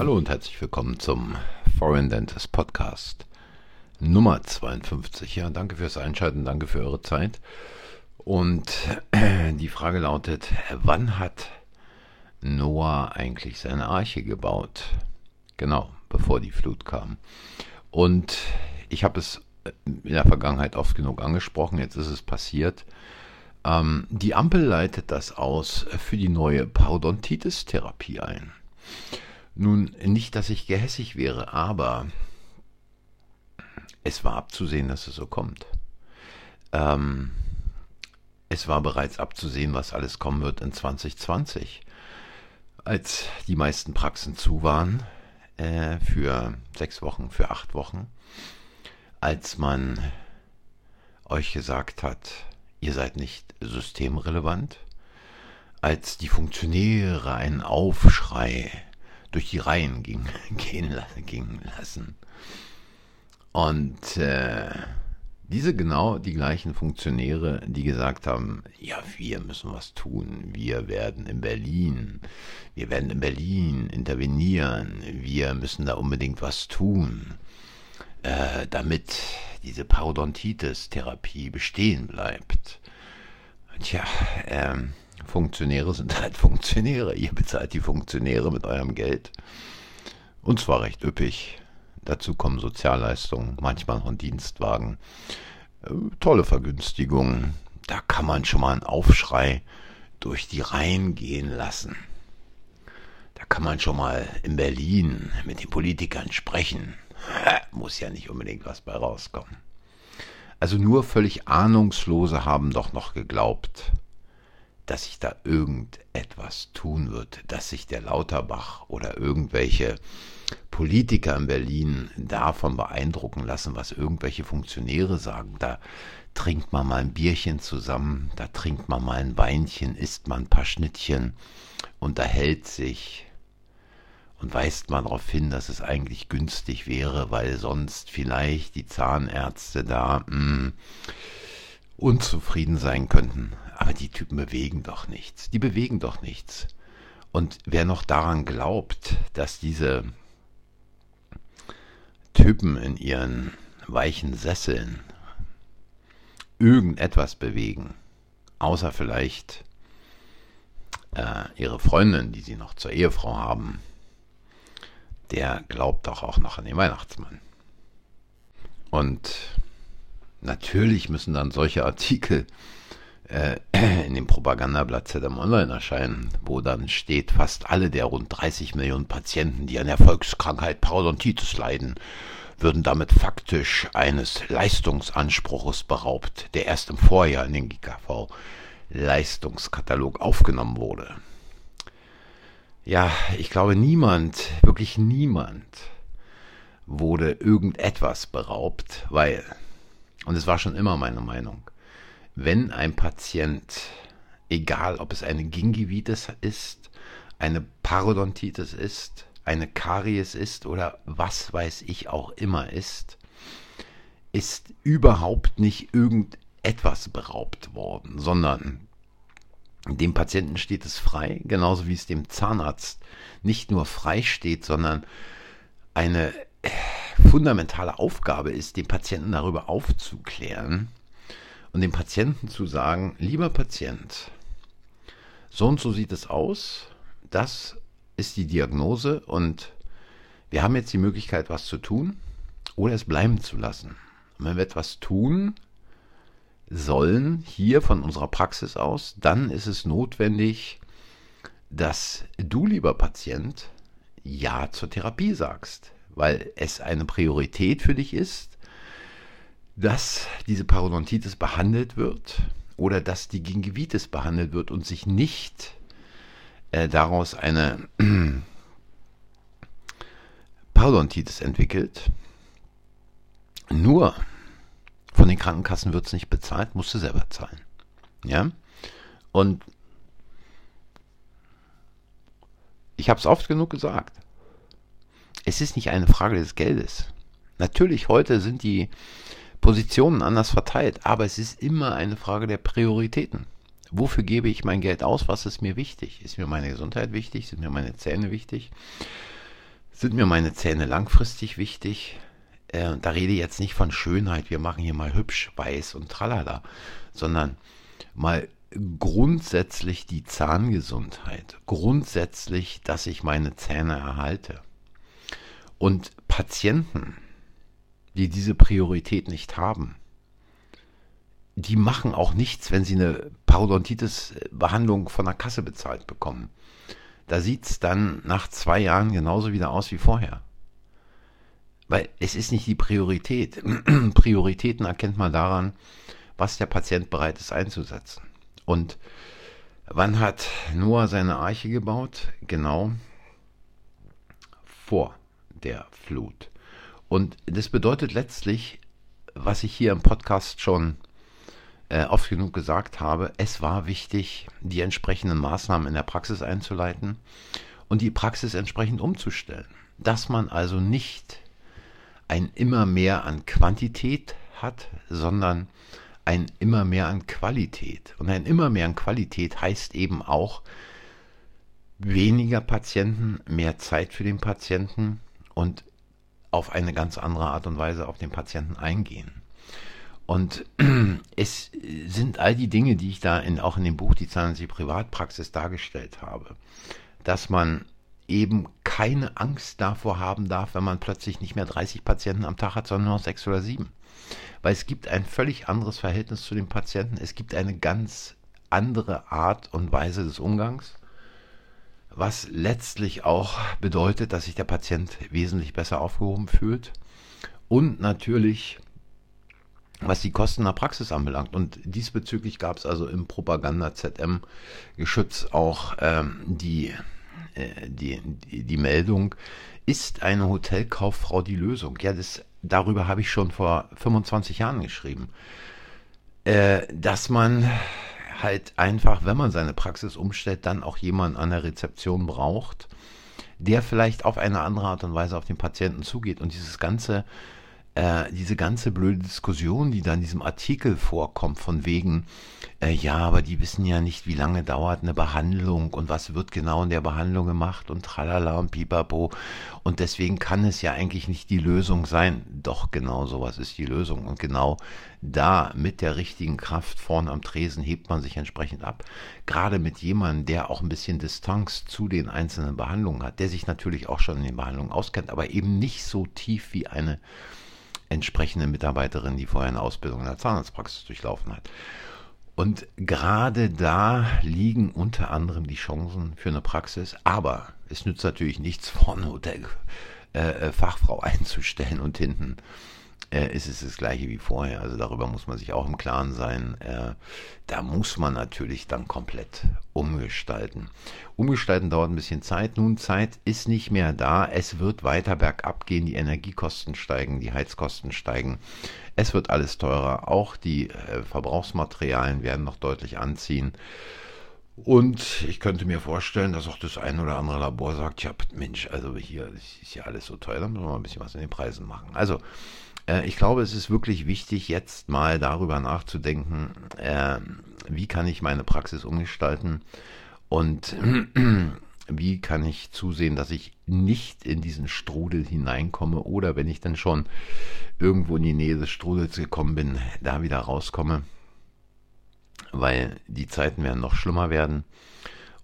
Hallo und herzlich willkommen zum Foreign Dentist Podcast Nummer 52. Ja, danke fürs Einschalten, danke für eure Zeit. Und die Frage lautet, wann hat Noah eigentlich seine Arche gebaut? Genau, bevor die Flut kam. Und ich habe es in der Vergangenheit oft genug angesprochen, jetzt ist es passiert. Ähm, die Ampel leitet das aus für die neue Parodontitis-Therapie ein. Nun, nicht, dass ich gehässig wäre, aber es war abzusehen, dass es so kommt. Ähm, es war bereits abzusehen, was alles kommen wird in 2020. Als die meisten Praxen zu waren, äh, für sechs Wochen, für acht Wochen, als man euch gesagt hat, ihr seid nicht systemrelevant, als die Funktionäre einen Aufschrei durch die Reihen ging, gehen, gingen lassen. Und äh, diese genau die gleichen Funktionäre, die gesagt haben, ja, wir müssen was tun, wir werden in Berlin, wir werden in Berlin intervenieren, wir müssen da unbedingt was tun, äh, damit diese Parodontitis-Therapie bestehen bleibt. Tja, ähm, Funktionäre sind halt Funktionäre. Ihr bezahlt die Funktionäre mit eurem Geld. Und zwar recht üppig. Dazu kommen Sozialleistungen, manchmal ein Dienstwagen. Äh, tolle Vergünstigungen. Da kann man schon mal einen Aufschrei durch die Reihen gehen lassen. Da kann man schon mal in Berlin mit den Politikern sprechen. Muss ja nicht unbedingt was bei rauskommen. Also nur völlig Ahnungslose haben doch noch geglaubt, dass sich da irgendetwas tun wird, dass sich der Lauterbach oder irgendwelche Politiker in Berlin davon beeindrucken lassen, was irgendwelche Funktionäre sagen. Da trinkt man mal ein Bierchen zusammen, da trinkt man mal ein Weinchen, isst man ein paar Schnittchen, unterhält sich und weist man darauf hin, dass es eigentlich günstig wäre, weil sonst vielleicht die Zahnärzte da mh, hm, unzufrieden sein könnten. Aber die Typen bewegen doch nichts. Die bewegen doch nichts. Und wer noch daran glaubt, dass diese Typen in ihren weichen Sesseln irgendetwas bewegen, außer vielleicht äh, ihre Freundin, die sie noch zur Ehefrau haben, der glaubt doch auch noch an den Weihnachtsmann. Und natürlich müssen dann solche Artikel in dem Propagandablatt ZM Online erscheinen, wo dann steht, fast alle der rund 30 Millionen Patienten, die an der Volkskrankheit Parodontitis leiden, würden damit faktisch eines Leistungsanspruches beraubt, der erst im Vorjahr in den GKV Leistungskatalog aufgenommen wurde. Ja, ich glaube, niemand, wirklich niemand wurde irgendetwas beraubt, weil, und es war schon immer meine Meinung, wenn ein Patient, egal ob es eine Gingivitis ist, eine Parodontitis ist, eine Karies ist oder was weiß ich auch immer ist, ist überhaupt nicht irgendetwas beraubt worden, sondern dem Patienten steht es frei, genauso wie es dem Zahnarzt nicht nur frei steht, sondern eine fundamentale Aufgabe ist, den Patienten darüber aufzuklären, und dem Patienten zu sagen, lieber Patient, so und so sieht es aus, das ist die Diagnose und wir haben jetzt die Möglichkeit, was zu tun oder es bleiben zu lassen. Und wenn wir etwas tun sollen, hier von unserer Praxis aus, dann ist es notwendig, dass du, lieber Patient, Ja zur Therapie sagst, weil es eine Priorität für dich ist, dass diese Parodontitis behandelt wird oder dass die Gingivitis behandelt wird und sich nicht äh, daraus eine Parodontitis entwickelt. Nur von den Krankenkassen wird es nicht bezahlt, musst du selber zahlen. Ja? Und ich habe es oft genug gesagt. Es ist nicht eine Frage des Geldes. Natürlich, heute sind die Positionen anders verteilt, aber es ist immer eine Frage der Prioritäten. Wofür gebe ich mein Geld aus? Was ist mir wichtig? Ist mir meine Gesundheit wichtig? Sind mir meine Zähne wichtig? Sind mir meine Zähne langfristig wichtig? Äh, da rede ich jetzt nicht von Schönheit, wir machen hier mal hübsch, weiß und tralala, sondern mal grundsätzlich die Zahngesundheit, grundsätzlich, dass ich meine Zähne erhalte. Und Patienten, die diese Priorität nicht haben, die machen auch nichts, wenn sie eine Parodontitis-Behandlung von der Kasse bezahlt bekommen. Da sieht es dann nach zwei Jahren genauso wieder aus wie vorher. Weil es ist nicht die Priorität. Prioritäten erkennt man daran, was der Patient bereit ist einzusetzen. Und wann hat Noah seine Arche gebaut? Genau vor der Flut. Und das bedeutet letztlich, was ich hier im Podcast schon äh, oft genug gesagt habe, es war wichtig, die entsprechenden Maßnahmen in der Praxis einzuleiten und die Praxis entsprechend umzustellen. Dass man also nicht ein immer mehr an Quantität hat, sondern ein immer mehr an Qualität. Und ein immer mehr an Qualität heißt eben auch weniger Patienten, mehr Zeit für den Patienten und auf eine ganz andere Art und Weise auf den Patienten eingehen. Und es sind all die Dinge, die ich da in, auch in dem Buch Die Zahnärztliche Privatpraxis dargestellt habe, dass man eben keine Angst davor haben darf, wenn man plötzlich nicht mehr 30 Patienten am Tag hat, sondern nur noch sechs oder sieben. Weil es gibt ein völlig anderes Verhältnis zu den Patienten. Es gibt eine ganz andere Art und Weise des Umgangs, was letztlich auch bedeutet, dass sich der Patient wesentlich besser aufgehoben fühlt und natürlich was die Kosten der Praxis anbelangt. Und diesbezüglich gab es also im Propaganda-ZM-Geschütz auch ähm, die, äh, die, die, die, Meldung, ist eine Hotelkauffrau die Lösung? Ja, das, darüber habe ich schon vor 25 Jahren geschrieben. Äh, dass man halt einfach, wenn man seine Praxis umstellt, dann auch jemanden an der Rezeption braucht, der vielleicht auf eine andere Art und Weise auf den Patienten zugeht. Und dieses ganze äh, diese ganze blöde Diskussion, die da in diesem Artikel vorkommt, von wegen, äh, ja, aber die wissen ja nicht, wie lange dauert eine Behandlung und was wird genau in der Behandlung gemacht und tralala und pipapo. Und deswegen kann es ja eigentlich nicht die Lösung sein. Doch genau sowas ist die Lösung. Und genau da mit der richtigen Kraft vorne am Tresen hebt man sich entsprechend ab. Gerade mit jemandem, der auch ein bisschen Distanz zu den einzelnen Behandlungen hat, der sich natürlich auch schon in den Behandlungen auskennt, aber eben nicht so tief wie eine entsprechende Mitarbeiterin, die vorher eine Ausbildung in der Zahnarztpraxis durchlaufen hat. Und gerade da liegen unter anderem die Chancen für eine Praxis. Aber es nützt natürlich nichts, vorne Hotelfachfrau äh, äh einzustellen und hinten äh, ist es das gleiche wie vorher. Also darüber muss man sich auch im Klaren sein. Äh, da muss man natürlich dann komplett umgestalten. Umgestalten dauert ein bisschen Zeit. Nun, Zeit ist nicht mehr da. Es wird weiter bergab gehen. Die Energiekosten steigen, die Heizkosten steigen. Es wird alles teurer. Auch die äh, Verbrauchsmaterialien werden noch deutlich anziehen. Und ich könnte mir vorstellen, dass auch das ein oder andere Labor sagt, ja, Mensch, also hier ist ja alles so teuer, da müssen wir mal ein bisschen was in den Preisen machen. Also äh, ich glaube, es ist wirklich wichtig, jetzt mal darüber nachzudenken, äh, wie kann ich meine Praxis umgestalten und wie kann ich zusehen, dass ich nicht in diesen Strudel hineinkomme oder wenn ich dann schon irgendwo in die Nähe des Strudels gekommen bin, da wieder rauskomme, weil die Zeiten werden noch schlimmer werden.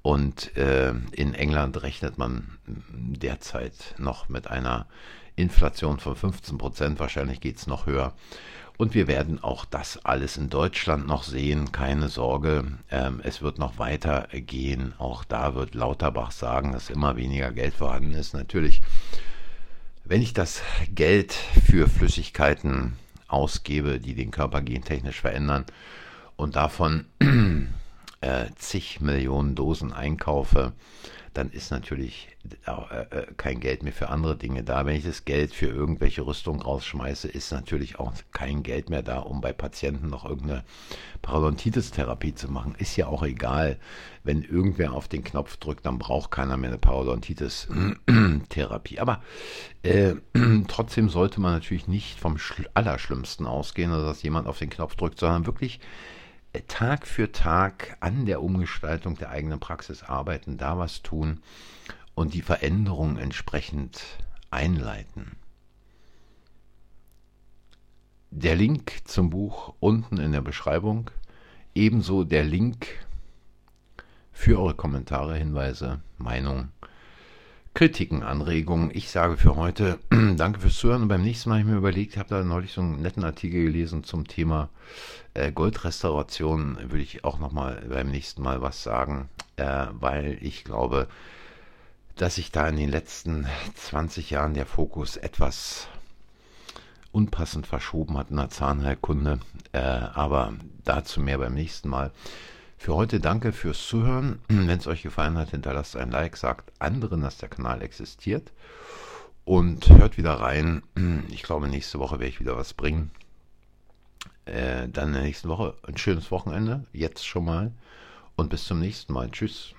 Und äh, in England rechnet man derzeit noch mit einer Inflation von 15 Prozent, wahrscheinlich geht es noch höher. Und wir werden auch das alles in Deutschland noch sehen, keine Sorge. Ähm, es wird noch weiter gehen. Auch da wird Lauterbach sagen, dass immer weniger Geld vorhanden ist. Natürlich, wenn ich das Geld für Flüssigkeiten ausgebe, die den Körper gentechnisch verändern und davon äh, zig Millionen Dosen einkaufe, dann ist natürlich äh, äh, kein Geld mehr für andere Dinge da. Wenn ich das Geld für irgendwelche Rüstung rausschmeiße, ist natürlich auch kein Geld mehr da, um bei Patienten noch irgendeine Parodontitis-Therapie zu machen. Ist ja auch egal, wenn irgendwer auf den Knopf drückt, dann braucht keiner mehr eine Parodontitis-Therapie. Aber äh, trotzdem sollte man natürlich nicht vom Allerschlimmsten ausgehen, dass jemand auf den Knopf drückt, sondern wirklich Tag für Tag an der Umgestaltung der eigenen Praxis arbeiten, da was tun und die Veränderung entsprechend einleiten. Der Link zum Buch unten in der Beschreibung, ebenso der Link für eure Kommentare, Hinweise, Meinungen, Kritiken, Anregungen. Ich sage für heute danke fürs Zuhören und beim nächsten Mal habe ich mir überlegt, habe da neulich so einen netten Artikel gelesen zum Thema äh, Goldrestauration, würde ich auch nochmal beim nächsten Mal was sagen, äh, weil ich glaube, dass sich da in den letzten 20 Jahren der Fokus etwas unpassend verschoben hat in der Zahnheilkunde. Äh, aber dazu mehr beim nächsten Mal. Für heute danke fürs Zuhören. Wenn es euch gefallen hat, hinterlasst ein Like, sagt anderen, dass der Kanal existiert und hört wieder rein. Ich glaube, nächste Woche werde ich wieder was bringen. Äh, dann in der nächsten Woche ein schönes Wochenende, jetzt schon mal und bis zum nächsten Mal. Tschüss.